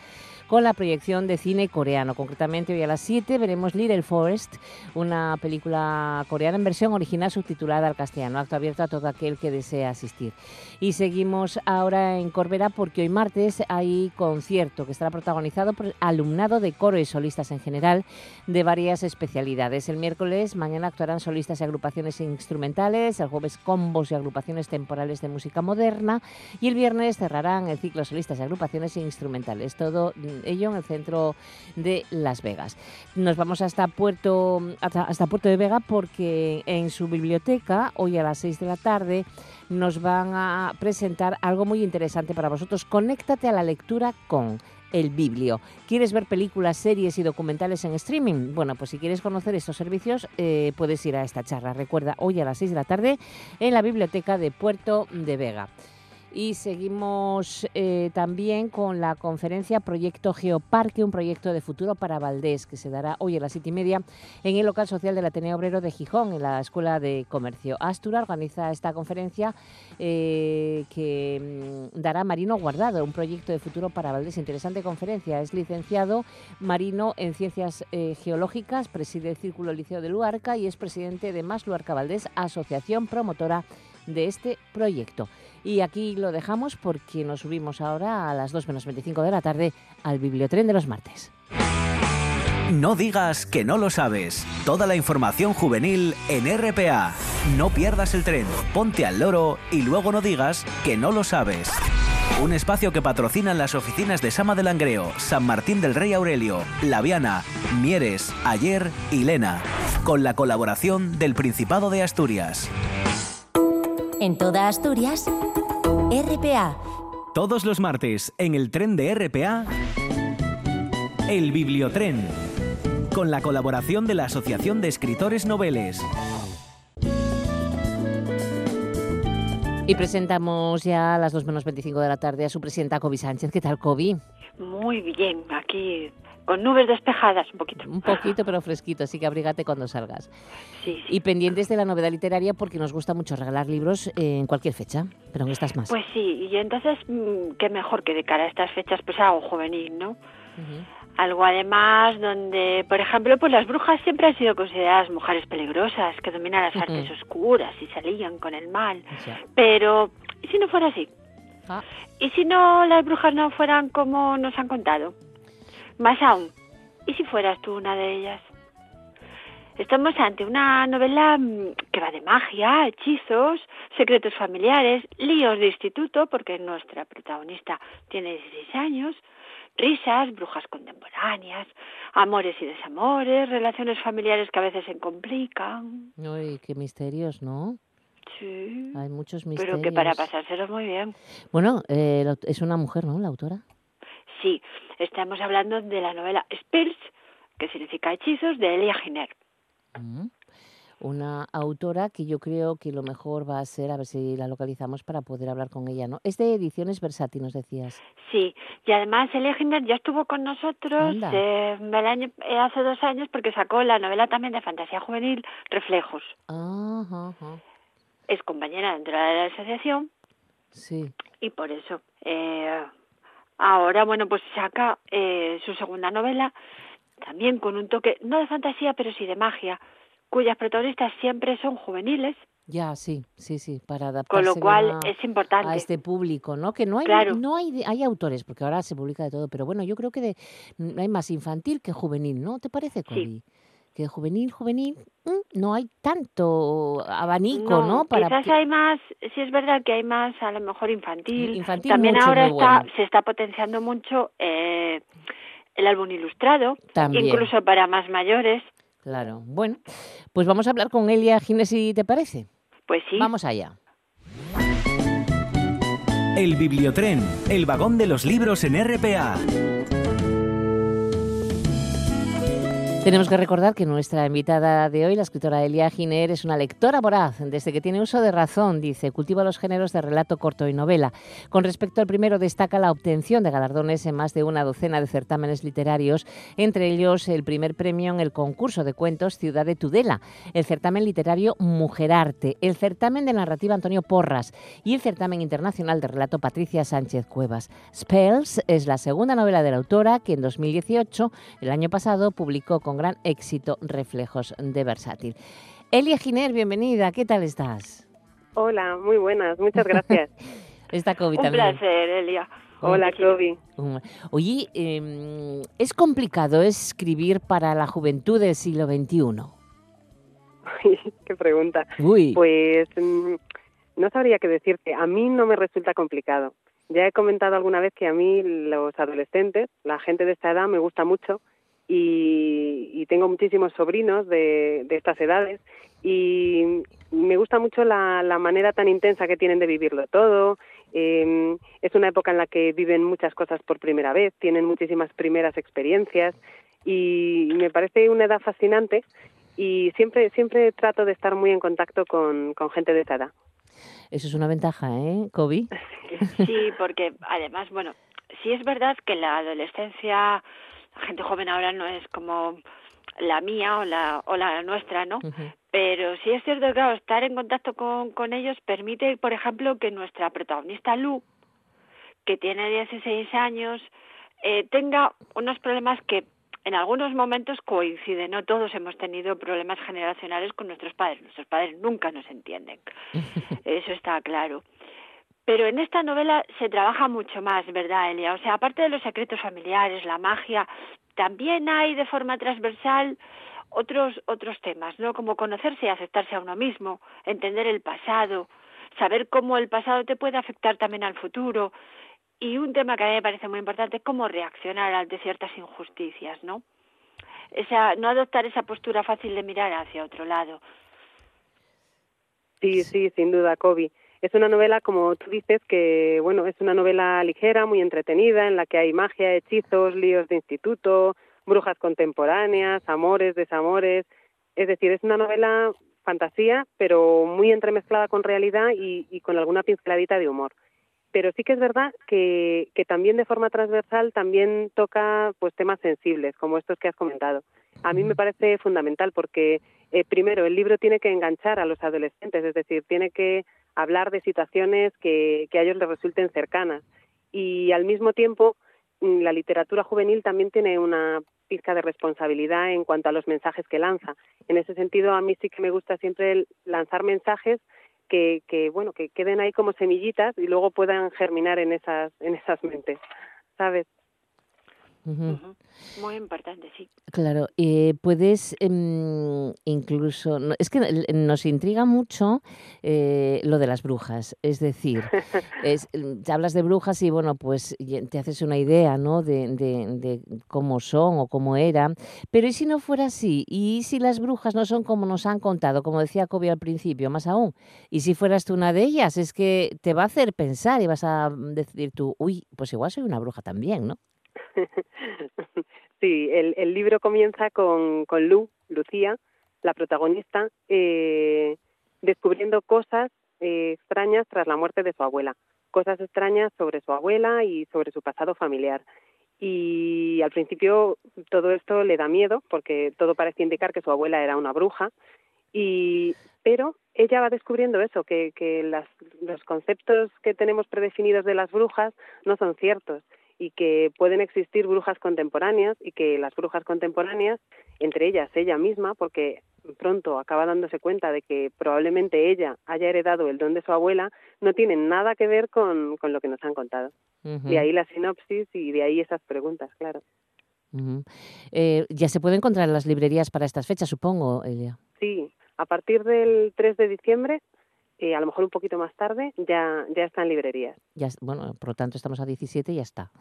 con la proyección de cine coreano. Concretamente, hoy a las 7 veremos Little Forest, una película coreana en versión original subtitulada al castellano, acto abierto a todo aquel que desea asistir. Y seguimos ahora en Corbera porque hoy martes hay concierto que estará protagonizado por alumnado de coro y solistas en general de varias especialidades. El miércoles, mañana actuarán solistas y agrupaciones instrumentales, el jueves combos y agrupaciones temporales de música moderna y el viernes cerrarán el ciclo solistas y agrupaciones instrumentales. Todo ello en el centro de Las Vegas. Nos vamos hasta Puerto, hasta, Puerto de Vega porque en su biblioteca, hoy a las 6 de la tarde, nos van a presentar algo muy interesante para vosotros. Conéctate a la lectura con el Biblio. ¿Quieres ver películas, series y documentales en streaming? Bueno, pues si quieres conocer estos servicios, eh, puedes ir a esta charla. Recuerda, hoy a las 6 de la tarde en la biblioteca de Puerto de Vega. Y seguimos eh, también con la conferencia Proyecto Geoparque, un proyecto de futuro para Valdés, que se dará hoy a las siete y media en el local social del Ateneo Obrero de Gijón, en la Escuela de Comercio. Astura organiza esta conferencia eh, que mm, dará Marino Guardado, un proyecto de futuro para Valdés. Interesante conferencia. Es licenciado marino en Ciencias eh, Geológicas, preside el Círculo Liceo de Luarca y es presidente de Más Luarca Valdés, asociación promotora de este proyecto. Y aquí lo dejamos porque nos subimos ahora a las 2 menos 25 de la tarde al Bibliotren de los martes. No digas que no lo sabes. Toda la información juvenil en RPA. No pierdas el tren, ponte al loro y luego no digas que no lo sabes. Un espacio que patrocinan las oficinas de Sama del Langreo, San Martín del Rey Aurelio, Laviana, Mieres, Ayer y Lena, con la colaboración del Principado de Asturias. En toda Asturias, RPA. Todos los martes, en el tren de RPA, el Bibliotren, con la colaboración de la Asociación de Escritores Noveles. Y presentamos ya a las 2 menos 25 de la tarde a su presidenta Kobe Sánchez. ¿Qué tal, Kobe? Muy bien, aquí con nubes despejadas un poquito. Un poquito, pero fresquito, así que abrígate cuando salgas. Sí, Y pendientes de la novedad literaria porque nos gusta mucho regalar libros en cualquier fecha, pero en estas más. Pues sí, y entonces, mm, qué mejor que de cara a estas fechas, pues algo juvenil, ¿no? Algo además donde, por ejemplo, pues las brujas siempre han sido consideradas mujeres peligrosas, que dominan las artes oscuras y salían con el mal. Pero, ¿y si no fuera así? Ah. ¿Y si no las brujas no fueran como nos han contado? Más aún, ¿y si fueras tú una de ellas? Estamos ante una novela mm, que va de magia, hechizos, secretos familiares, líos de instituto, porque nuestra protagonista tiene 16 años, risas, brujas contemporáneas, amores y desamores, relaciones familiares que a veces se complican. Uy, qué misterios, ¿no? Sí. Hay muchos misterios. Pero que para pasárselo muy bien. Bueno, eh, es una mujer, ¿no? La autora. Sí, estamos hablando de la novela Spells, que significa hechizos, de Elia Giner. Mm. Una autora que yo creo que lo mejor va a ser, a ver si la localizamos para poder hablar con ella, ¿no? Es de Ediciones Versátil, nos decías. Sí, y además Elia Giner ya estuvo con nosotros eh, el año, eh, hace dos años porque sacó la novela también de fantasía juvenil, Reflejos. Ajá, ajá. es compañera dentro de la asociación. Sí. Y por eso. Eh, ahora, bueno, pues saca eh, su segunda novela, también con un toque, no de fantasía, pero sí de magia, cuyas protagonistas siempre son juveniles. Ya, sí, sí, sí, para adaptarse Con lo cual es importante. a este público, ¿no? Que no hay, Claro. no hay, hay autores, porque ahora se publica de todo, pero bueno, yo creo que de, hay más infantil que juvenil, ¿no? ¿Te parece, Cody? Que de juvenil, juvenil, mm, no hay tanto abanico, ¿no? Quizás que- hay más, sí es verdad que hay más, a lo mejor infantil. Infantil También mucho, ahora está, bueno. se está potenciando mucho eh, el álbum ilustrado, También. incluso para más mayores. Claro, bueno, pues vamos a hablar con Elia Gines, si te parece. Pues sí. Vamos allá. El Bibliotren, el vagón de los libros en RPA. Tenemos que recordar que nuestra invitada de hoy, la escritora Elia Giner, es una lectora voraz. Desde que tiene uso de razón, dice, cultiva los géneros de relato corto y novela. Con respecto al primero, destaca la obtención de galardones en más de una docena de certámenes literarios, entre ellos el primer premio en el concurso de cuentos Ciudad de Tudela, el certamen literario Mujerarte, el certamen de narrativa Antonio Porras y el certamen internacional de relato Patricia Sánchez Cuevas. Spells es la segunda novela de la autora que en 2018, el año pasado, publicó con gran éxito Reflejos de Versátil. Elia Giner, bienvenida, ¿qué tal estás? Hola, muy buenas, muchas gracias. Está COVID Un también. placer, Elia. Hola, Clovi. Oye, eh, ¿es complicado escribir para la juventud del siglo XXI? Qué pregunta. Uy. Pues mm, no sabría qué decirte. A mí no me resulta complicado. Ya he comentado alguna vez que a mí los adolescentes, la gente de esta edad, me gusta mucho y, y tengo muchísimos sobrinos de, de estas edades y me gusta mucho la, la manera tan intensa que tienen de vivirlo todo. Eh, es una época en la que viven muchas cosas por primera vez, tienen muchísimas primeras experiencias y me parece una edad fascinante y siempre siempre trato de estar muy en contacto con, con gente de esa edad. Eso es una ventaja, ¿eh, Kobe? Sí, porque además, bueno, sí es verdad que la adolescencia, gente joven ahora no es como la mía o la, o la nuestra, ¿no? Pero sí es cierto que, claro, estar en contacto con, con ellos permite, por ejemplo, que nuestra protagonista Lu, que tiene 16 años, eh, tenga unos problemas que en algunos momentos coinciden, ¿no? Todos hemos tenido problemas generacionales con nuestros padres. Nuestros padres nunca nos entienden. Eso está claro. Pero en esta novela se trabaja mucho más, ¿verdad, Elia? O sea, aparte de los secretos familiares, la magia, también hay de forma transversal otros otros temas, ¿no? Como conocerse y aceptarse a uno mismo, entender el pasado, saber cómo el pasado te puede afectar también al futuro. Y un tema que a mí me parece muy importante es cómo reaccionar ante ciertas injusticias, ¿no? Esa, no adoptar esa postura fácil de mirar hacia otro lado. Sí, sí, sin duda, Kobe. Es una novela, como tú dices, que bueno, es una novela ligera, muy entretenida, en la que hay magia, hechizos, líos de instituto, brujas contemporáneas, amores, desamores. Es decir, es una novela fantasía, pero muy entremezclada con realidad y, y con alguna pinceladita de humor. Pero sí que es verdad que, que también de forma transversal también toca pues temas sensibles, como estos que has comentado. A mí me parece fundamental porque, eh, primero, el libro tiene que enganchar a los adolescentes, es decir, tiene que hablar de situaciones que, que a ellos les resulten cercanas. Y al mismo tiempo, mm, la literatura juvenil también tiene una pizca de responsabilidad en cuanto a los mensajes que lanza. En ese sentido, a mí sí que me gusta siempre lanzar mensajes que, que bueno que queden ahí como semillitas y luego puedan germinar en esas en esas mentes, ¿sabes? Muy importante, sí. Claro, eh, puedes em, incluso, no- es que nos intriga mucho eh, lo de las brujas, es decir, es, mm, te hablas de brujas y bueno, pues te haces una idea, ¿no? De, de- de cómo son o cómo eran, pero ¿y si no fuera así? ¿Y si las brujas no son como nos han contado, como decía Kobe al principio, más aún? ¿Y si fueras tú una de ellas? Es que te va a hacer pensar y vas a decir tú, uy, pues igual soy una bruja también, ¿no? Sí, el, el libro comienza con, con Lu, Lucía, la protagonista, eh, descubriendo cosas eh, extrañas tras la muerte de su abuela, cosas extrañas sobre su abuela y sobre su pasado familiar. Y al principio todo esto le da miedo porque todo parece indicar que su abuela era una bruja, y pero ella va descubriendo eso, que, que los conceptos que tenemos predefinidos de las brujas no son ciertos y que pueden existir brujas contemporáneas y que las brujas contemporáneas, entre ellas ella misma, porque pronto acaba dándose cuenta de que probablemente ella haya heredado el don de su abuela, no tienen nada que ver con, con lo que nos han contado. De ahí la sinopsis y de ahí esas preguntas, claro. Eh, ya se puede encontrar en las librerías para estas fechas, supongo, Elia. Sí, a partir del 3 de diciembre y a lo mejor un poquito más tarde, ya, ya está en librerías. Ya, bueno, por lo tanto estamos a 17 y ya está.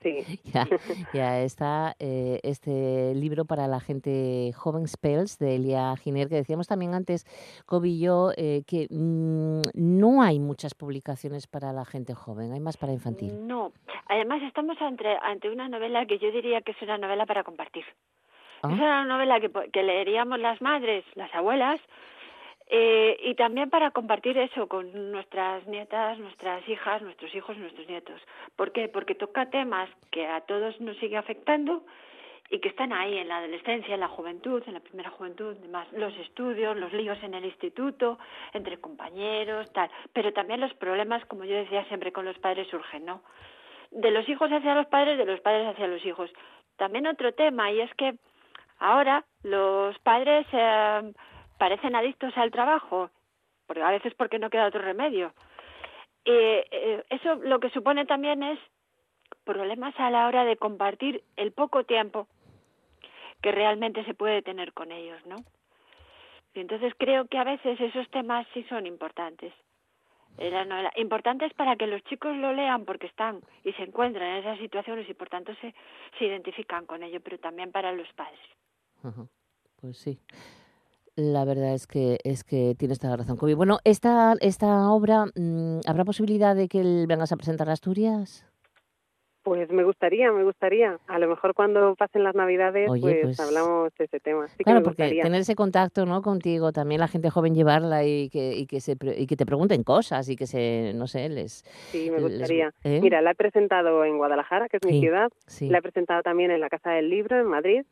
Sí. ya, está eh, este libro para la gente joven, Spells, de Elia Giner, que decíamos también antes, Kobe y yo, eh, que mm, no hay muchas publicaciones para la gente joven, hay más para infantil. No, además estamos ante, ante una novela que yo diría que es una novela para compartir. Ah. Es una novela que, que leeríamos las madres, las abuelas, eh, y también para compartir eso con nuestras nietas, nuestras hijas, nuestros hijos nuestros nietos. ¿Por qué? Porque toca temas que a todos nos sigue afectando y que están ahí en la adolescencia, en la juventud, en la primera juventud, además los estudios, los líos en el instituto, entre compañeros, tal. Pero también los problemas, como yo decía siempre, con los padres surgen, ¿no? De los hijos hacia los padres, de los padres hacia los hijos. También otro tema, y es que ahora los padres... Eh, parecen adictos al trabajo, porque a veces porque no queda otro remedio. Eh, eso lo que supone también es problemas a la hora de compartir el poco tiempo que realmente se puede tener con ellos, ¿no? Y entonces creo que a veces esos temas sí son importantes. Importantes para que los chicos lo lean porque están y se encuentran en esas situaciones y por tanto se, se identifican con ello, pero también para los padres. Pues sí. La verdad es que es que tienes toda la razón, Kobe. Bueno, esta, esta obra, mm, ¿habrá posibilidad de que vengas a presentar a Asturias? Pues me gustaría, me gustaría. A lo mejor cuando pasen las Navidades, pues, pues, hablamos de ese tema. claro, porque tener ese contacto, ¿no? Contigo, también la gente joven llevarla y que y que se y que te pregunten cosas y que se, no sé, les. Sí, me gustaría. ¿eh? Mira, la he presentado en Guadalajara, que es mi ciudad. La he presentado también en la Casa del Libro en Madrid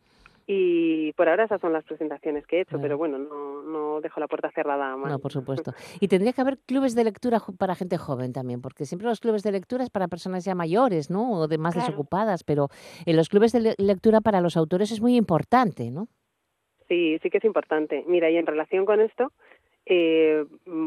y por ahora esas son las presentaciones que he hecho, pero bueno, no, no dejo la puerta cerrada más. No, por supuesto. Y tendría que haber clubes de lectura para gente joven también, porque siempre los clubes de lectura es para personas ya mayores, ¿no? O de más desocupadas, pero en los clubes de lectura para los autores es muy importante, ¿no? Sí, sí que es importante. Mira, y en relación con esto, eh,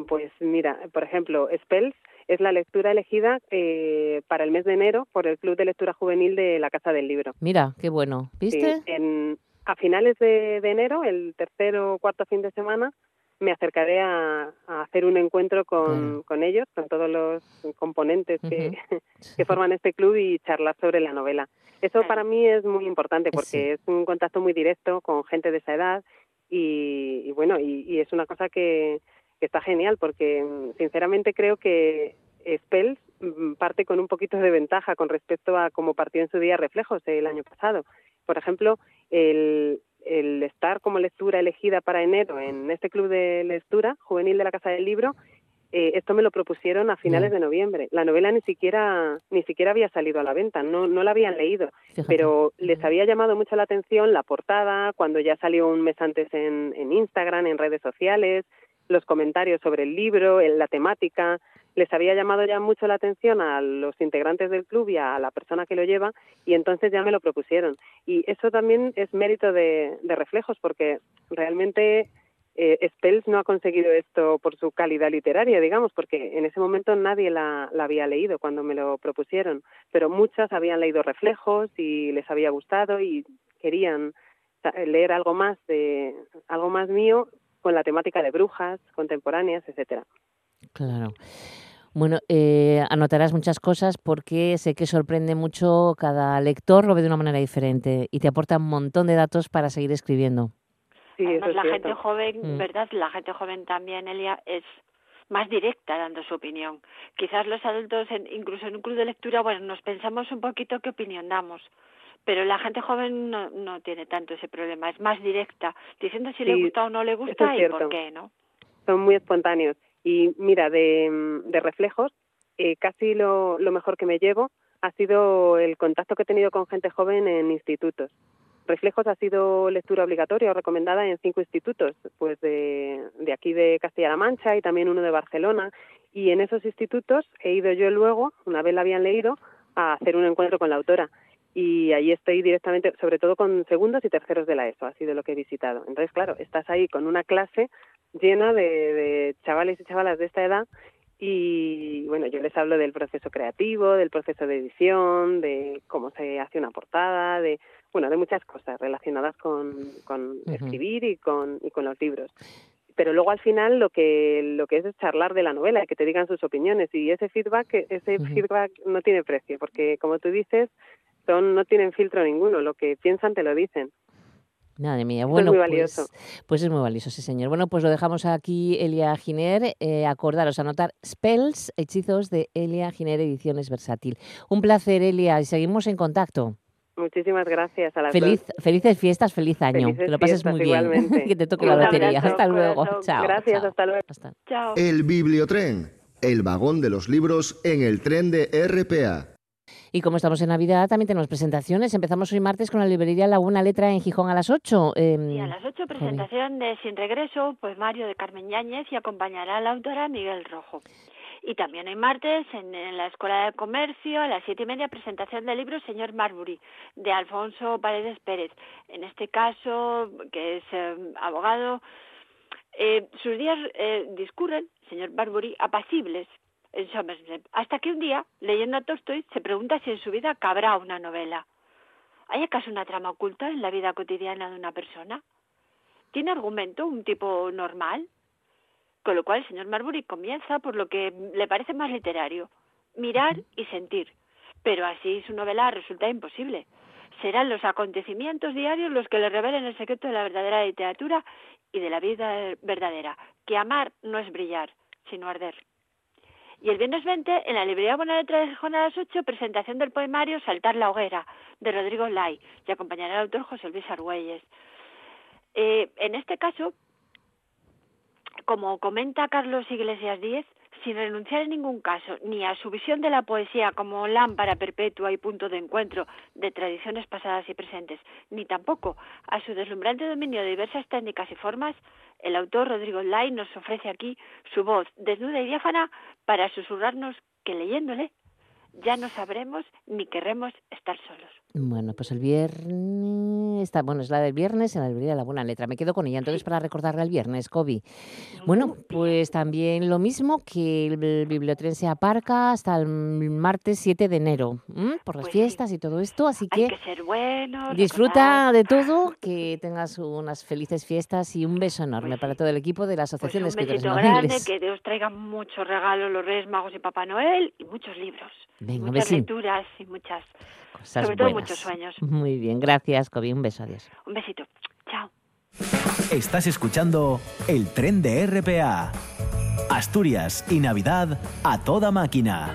pues mira, por ejemplo, Spells es la lectura elegida eh, para el mes de enero por el Club de Lectura Juvenil de la Casa del Libro. Mira, qué bueno. ¿Viste? en, a finales de, enero, el tercer o cuarto fin de semana, me acercaré a, hacer un encuentro con, con, ellos, con todos los componentes que, que, forman este club y charlar sobre la novela. Eso para mí es muy importante porque es un contacto muy directo con gente de esa edad y, bueno, y, es una cosa que, que, está genial porque sinceramente creo que Spells mm, parte con un poquito de ventaja con respecto a cómo partió en su día Reflejos el año pasado. Por ejemplo, el, el estar como lectura elegida para enero en este club de lectura juvenil de la Casa del Libro, eh, esto me lo propusieron a finales de noviembre. La novela ni siquiera ni siquiera había salido a la venta, no no la habían leído, pero les había llamado mucho la atención la portada cuando ya salió un mes antes en, en Instagram, en redes sociales, los comentarios sobre el libro, la temática, les había llamado ya mucho la atención a los integrantes del club y a la persona que lo lleva y entonces ya me lo propusieron. Y eso también es mérito de, reflejos porque realmente eh, Spells no ha conseguido esto por su calidad literaria, digamos, porque en ese momento nadie la, la, había leído cuando me lo propusieron, pero muchas habían leído reflejos y les había gustado y querían leer algo más de algo más mío con la temática de brujas contemporáneas, etcétera. Claro. Bueno, eh, anotarás muchas cosas porque sé que sorprende mucho, cada lector lo ve de una manera diferente y te aporta un montón de datos para seguir escribiendo. Sí, Además, la gente joven, mm. ¿verdad? La gente joven también, Elia, es más directa dando su opinión. Quizás los adultos, incluso en un club de lectura, bueno, nos pensamos un poquito qué opinión damos pero la gente joven no, no tiene tanto ese problema, es más directa, diciendo si le gusta o no le gusta y por qué, ¿no? Son muy espontáneos. Y mira, de, de reflejos, eh, casi lo, lo mejor que me llevo ha sido el contacto que he tenido con gente joven en institutos. Reflejos ha sido lectura obligatoria o recomendada en cinco institutos, pues de, de aquí de Castilla-La Mancha y también uno de Barcelona. Y en esos institutos he ido yo luego, una vez la habían leído, a hacer un encuentro con la autora. Y ahí estoy directamente, sobre todo con segundos y terceros de la ESO, ha sido lo que he visitado. Entonces, claro, estás ahí con una clase llena de, de chavales y chavalas de esta edad y bueno, yo les hablo del proceso creativo, del proceso de edición, de cómo se hace una portada, de bueno, de muchas cosas relacionadas con, con escribir y con, y con los libros. Pero luego al final lo que lo que es es charlar de la novela que te digan sus opiniones y ese feedback ese feedback no tiene precio porque como tú dices son no tienen filtro ninguno, lo que piensan te lo dicen. Madre mía, bueno, es muy valioso. Pues, pues, es muy valioso, sí señor. Bueno, pues lo dejamos aquí, Elia Giner. Eh, acordaros, anotar Spells, hechizos de Elia Giner Ediciones Versátil. Un placer, Elia, y seguimos en contacto. Muchísimas gracias a la Feliz, Felices fiestas, feliz año. que lo pases muy bien. que te toque la lotería. hasta luego. Chao. Gracias, hasta luego. Chao. El Bibliotren, el vagón de los libros en el tren de RPA. Y como estamos en Navidad, también tenemos presentaciones. Empezamos hoy martes con la librería Laguna Letra en Gijón a las 8. Eh, y a las 8 presentación de Sin Regreso, pues Mario de Carmen Yáñez y acompañará a la autora Miguel Rojo. Y también hoy martes en, la Escuela de Comercio a las siete y media presentación del libro Señor Marbury de Alfonso Paredes Pérez. En este caso, que es eh, abogado, eh, sus días eh, discurren, señor Marbury, apacibles, hasta que un día, leyendo a Tolstoy, se pregunta si en su vida cabrá una novela. ¿Hay acaso una trama oculta en la vida cotidiana de una persona? ¿Tiene argumento un tipo normal? Con lo cual el señor Marbury comienza por lo que le parece más literario, mirar y sentir. Pero así su novela resulta imposible. Serán los acontecimientos diarios los que le revelen el secreto de la verdadera literatura y de la vida verdadera, que amar no es brillar, sino arder. Y el viernes 20, en la librería Buena Letra de Gijón las 8, presentación del poemario Saltar la hoguera, de Rodrigo Lai, y acompañará al autor José Luis Argüelles. Eh, en este caso, como comenta Carlos Iglesias Díez, sin renunciar en ningún caso ni a su visión de la poesía como lámpara perpetua y punto de encuentro de tradiciones pasadas y presentes, ni tampoco a su deslumbrante dominio de diversas técnicas y formas, el autor Rodrigo Lai nos ofrece aquí su voz desnuda y diáfana para susurrarnos que leyéndole ya no sabremos ni querremos estar solos. Bueno, pues el viernes, está, bueno, es la del viernes en la librería de la Buena Letra. Me quedo con ella entonces para recordarle el viernes, Kobe. Bueno, pues también lo mismo que el bibliotren se aparca hasta el martes 7 de enero, por las pues fiestas y todo esto, así que, Hay que ser bueno, disfruta de todo, que tengas unas felices fiestas y un beso enorme pues para todo el equipo de la pues Asociación de Escritores Un grande, que Dios traiga muchos regalos, los Reyes Magos y Papá Noel y muchos libros, muchas lecturas y muchas sobre todo muchos sueños. Muy bien, gracias, Kobe. Un beso, adiós. Un besito. Chao. Estás escuchando el tren de RPA. Asturias y Navidad a toda máquina.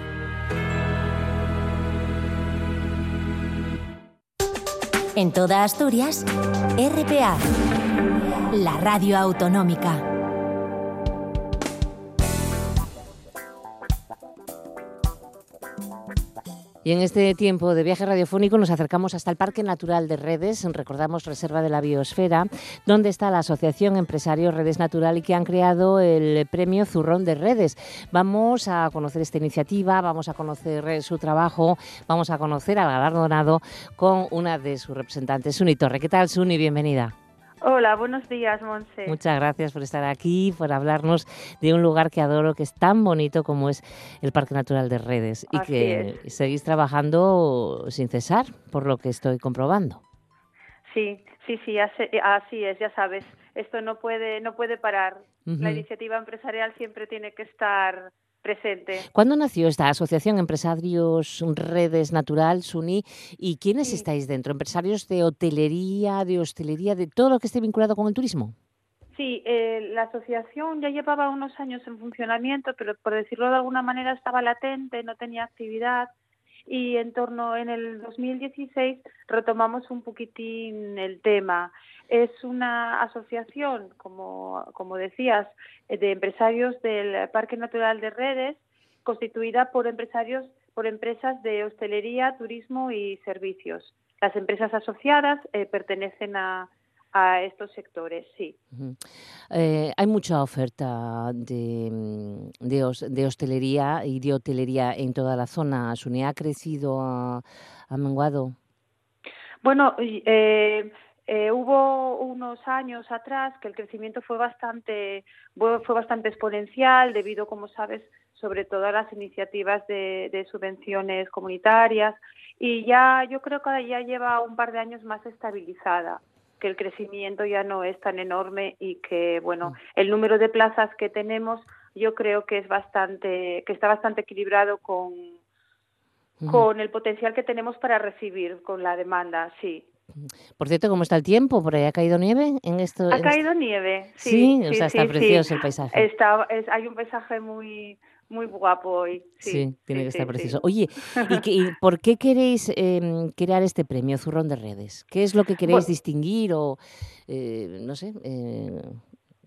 En toda Asturias, RPA, la radio autonómica. Y en este tiempo de viaje radiofónico nos acercamos hasta el Parque Natural de Redes, recordamos Reserva de la Biosfera, donde está la Asociación Empresarios Redes Natural y que han creado el premio Zurrón de Redes. Vamos a conocer esta iniciativa, vamos a conocer su trabajo, vamos a conocer al galardonado con una de sus representantes, Suni Torre. ¿Qué tal, Suni? Bienvenida. Hola, buenos días, Monse. Muchas gracias por estar aquí, por hablarnos de un lugar que adoro, que es tan bonito como es el Parque Natural de Redes y que seguís trabajando sin cesar, por lo que estoy comprobando. Sí, sí, sí, así es, ya sabes, esto no puede, no puede parar. La iniciativa empresarial siempre tiene que estar presente. ¿Cuándo nació esta asociación Empresarios Redes Natural, SUNY? ¿Y quiénes estáis dentro? ¿Empresarios de hotelería, de hostelería, de todo lo que esté vinculado con el turismo? Sí, eh, la asociación ya llevaba unos años en funcionamiento, pero por decirlo de alguna manera estaba latente, no tenía actividad y en torno en el 2016 retomamos un poquitín el tema. Es una asociación, como, como decías, de empresarios del Parque Natural de Redes, constituida por empresarios, por empresas de hostelería, turismo y servicios. las empresas asociadas eh, pertenecen a, a estos sectores, sí. Eh, hay mucha oferta de, de, hostelería y de hotelería en toda la zona. ¿Sune ha crecido, ha, menguado? Bueno, eh, eh, hubo unos años atrás que el crecimiento fue bastante, fue bastante exponencial debido, como sabes, sobre todo a las iniciativas de, de subvenciones comunitarias y ya yo creo que ya lleva un par de años más estabilizada que el crecimiento ya no es tan enorme y que bueno mm. el número de plazas que tenemos yo creo que es bastante que está bastante equilibrado con con el potencial que tenemos para recibir con la demanda sí por cierto, ¿cómo está el tiempo? ¿Por ahí ha caído nieve en esto? Ha caído nieve, sí. Sí, o sea, está precioso el paisaje. Está, hay un paisaje muy, muy guapo hoy. Sí, tiene que estar precioso. Oye, ¿y, por qué queréis em, crear este premio Zurrón de Redes? ¿Qué es lo que queréis distinguir o, eh, no sé, eh,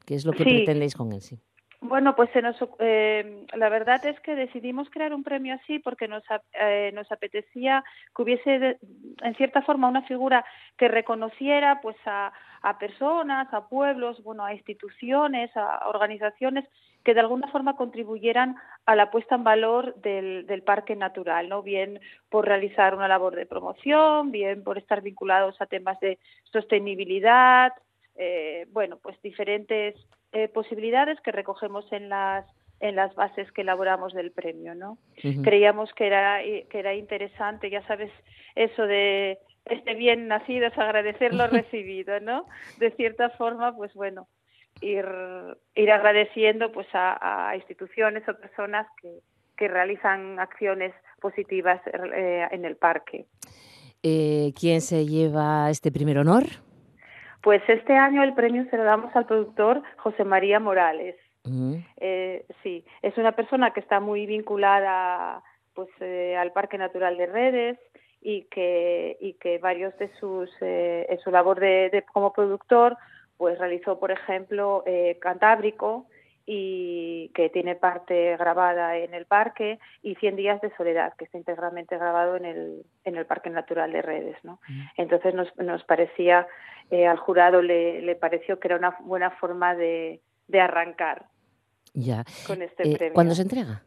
qué es lo que pretendéis con él? Sí. Bueno, pues se nos, eh, la verdad es que decidimos crear un premio así porque nos, eh, nos apetecía que hubiese, en cierta forma, una figura que reconociera pues a, a personas, a pueblos, bueno, a instituciones, a organizaciones que de alguna forma contribuyeran a la puesta en valor del, del, parque natural, ¿no? Bien por realizar una labor de promoción, bien por estar vinculados a temas de sostenibilidad, eh, bueno, pues diferentes eh, posibilidades que recogemos en las en las bases que elaboramos del premio, ¿no? Creíamos que era que era interesante, ya sabes, eso de este bien nacido es agradecer lo recibido, ¿no? De cierta forma, pues bueno, ir, ir agradeciendo pues a, instituciones o personas que, que realizan acciones positivas eh, en el parque. Eh, ¿Quién se lleva este primer honor? Pues este año el premio se lo damos al productor José María Morales. eh, sí, es una persona que está muy vinculada pues eh, al Parque Natural de Redes y que y que varios de sus eh, en su labor de, de, como productor pues realizó, por ejemplo, eh, Cantábrico, y que tiene parte grabada en el parque y 100 días de soledad que está íntegramente grabado en el en el parque natural de redes no mm. entonces nos, nos parecía eh, al jurado le, le pareció que era una buena forma de, de arrancar ya con este eh, premio ¿cuándo se entrega?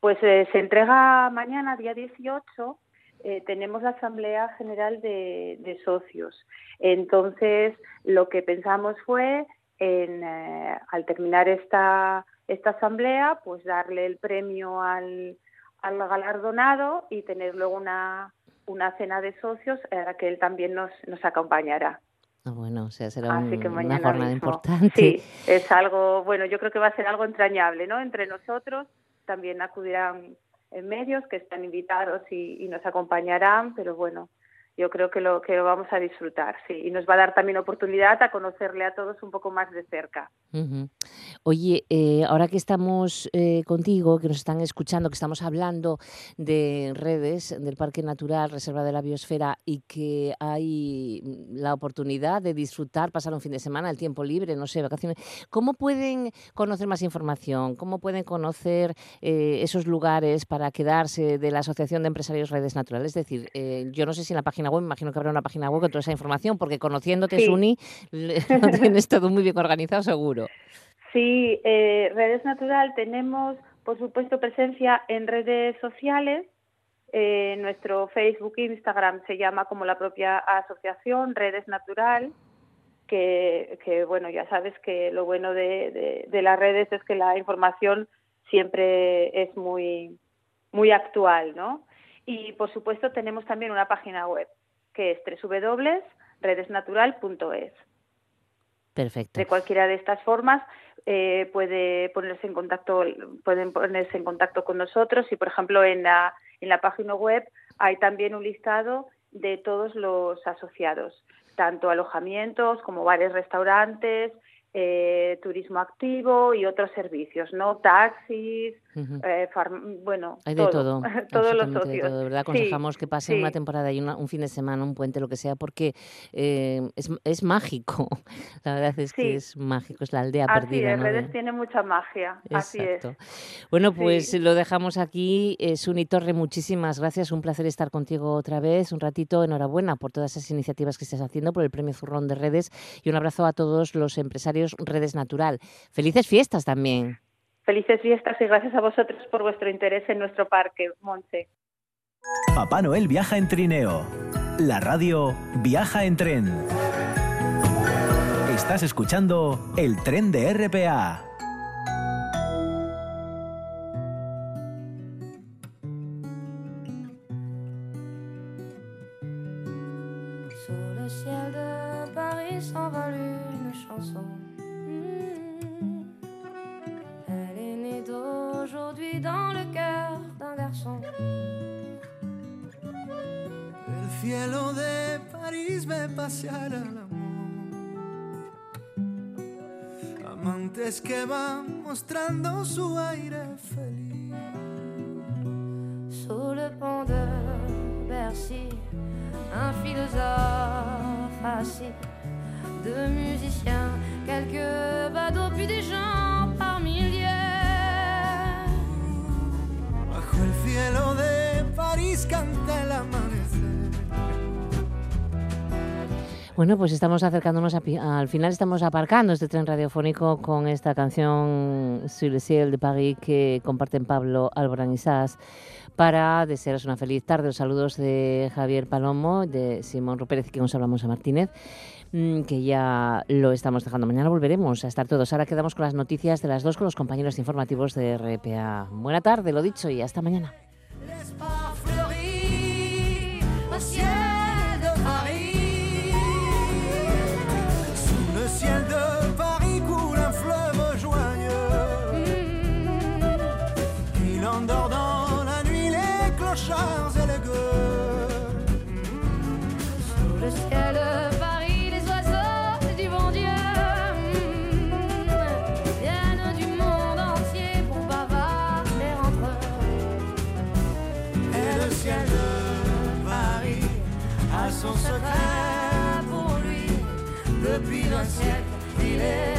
pues eh, se entrega mañana día 18 eh, tenemos la Asamblea General de, de, Socios. Entonces, lo que pensamos fue, en, eh, al terminar esta, esta asamblea, pues darle el premio al, al galardonado y tener luego una, una cena de socios a la que él también nos, nos acompañará. Ah, bueno, o sea, será una jornada importante. Sí, es algo, bueno, yo creo que va a ser algo entrañable, ¿no? Entre nosotros también acudirán en medios que están invitados y, y nos acompañarán, pero bueno, yo creo que lo que lo vamos a disfrutar, sí, y nos va a dar también oportunidad a conocerle a todos un poco más de cerca. Oye, eh, ahora que estamos eh, contigo, que nos están escuchando, que estamos hablando de redes del Parque Natural, Reserva de la Biosfera, y que hay la oportunidad de disfrutar, pasar un fin de semana, el tiempo libre, no sé, vacaciones, ¿cómo pueden conocer más información? ¿Cómo pueden conocer eh, esos lugares para quedarse de la Asociación de Empresarios Redes Naturales? Es decir, yo no sé si en la página web, imagino que habrá una página web con toda esa información, porque conociéndote, Suni, lo tienes todo muy bien organizado seguro. Sí, eh, Redes Natural tenemos, por supuesto, presencia en redes sociales. Eh, nuestro Facebook e Instagram se llama como la propia asociación, Redes Natural, que, que bueno, ya sabes que lo bueno de, de, de, las redes es que la información siempre es muy, muy actual, ¿no? Y por supuesto tenemos también una página web que es www.redesnatural.es. Perfecto. De cualquiera de estas formas eh, puede ponerse en contacto, pueden ponerse en contacto con nosotros y, por ejemplo, en la, en la página web hay también un listado de todos los asociados, tanto alojamientos como bares, restaurantes, eh, turismo activo y otros servicios, ¿no? Taxis, eh, bueno, hay de todo, todos los socios. De, verdad, aconsejamos que pasen una temporada y un fin de semana, un puente, lo que sea, porque eh, es, es, mágico. La verdad es que es mágico, es la aldea perdida. Es, redes tiene mucha magia, así es. Bueno, pues lo dejamos aquí. Suni Torre, muchísimas gracias, un placer estar contigo otra vez, un ratito, enhorabuena por todas esas iniciativas que estás haciendo, por el premio Zurrón de Redes y un abrazo a todos los empresarios Redes Natural. Felices fiestas también. Felices fiestas y gracias a vosotros por vuestro interés en nuestro parque, Monse. Papá Noel viaja en trineo. La radio viaja en tren. Estás escuchando el tren de RPA. dans d'un garçon. El cielo de París ve pasear al amor. Amantes que van mostrando su aire feliz. Sous le pont de Bercy, un philosophe assis, deux musiciens, quelques badauds, puis des gens par milliers. Cielo de París canta el amanecer. Bueno, pues estamos acercándonos al final, estamos aparcando este tren radiofónico con esta canción Sur le ciel de París que comparten Pablo Alborán y Sass para desearos una feliz tarde. Los saludos de Javier Palomo, de Simón Rupérez, que nos hablamos a Martínez, mm, que ya lo estamos dejando. Mañana volveremos a estar todos. Ahora quedamos con las noticias de las dos con los compañeros informativos de RPA. Buena tarde, lo dicho, y hasta mañana. vida cierta, dile.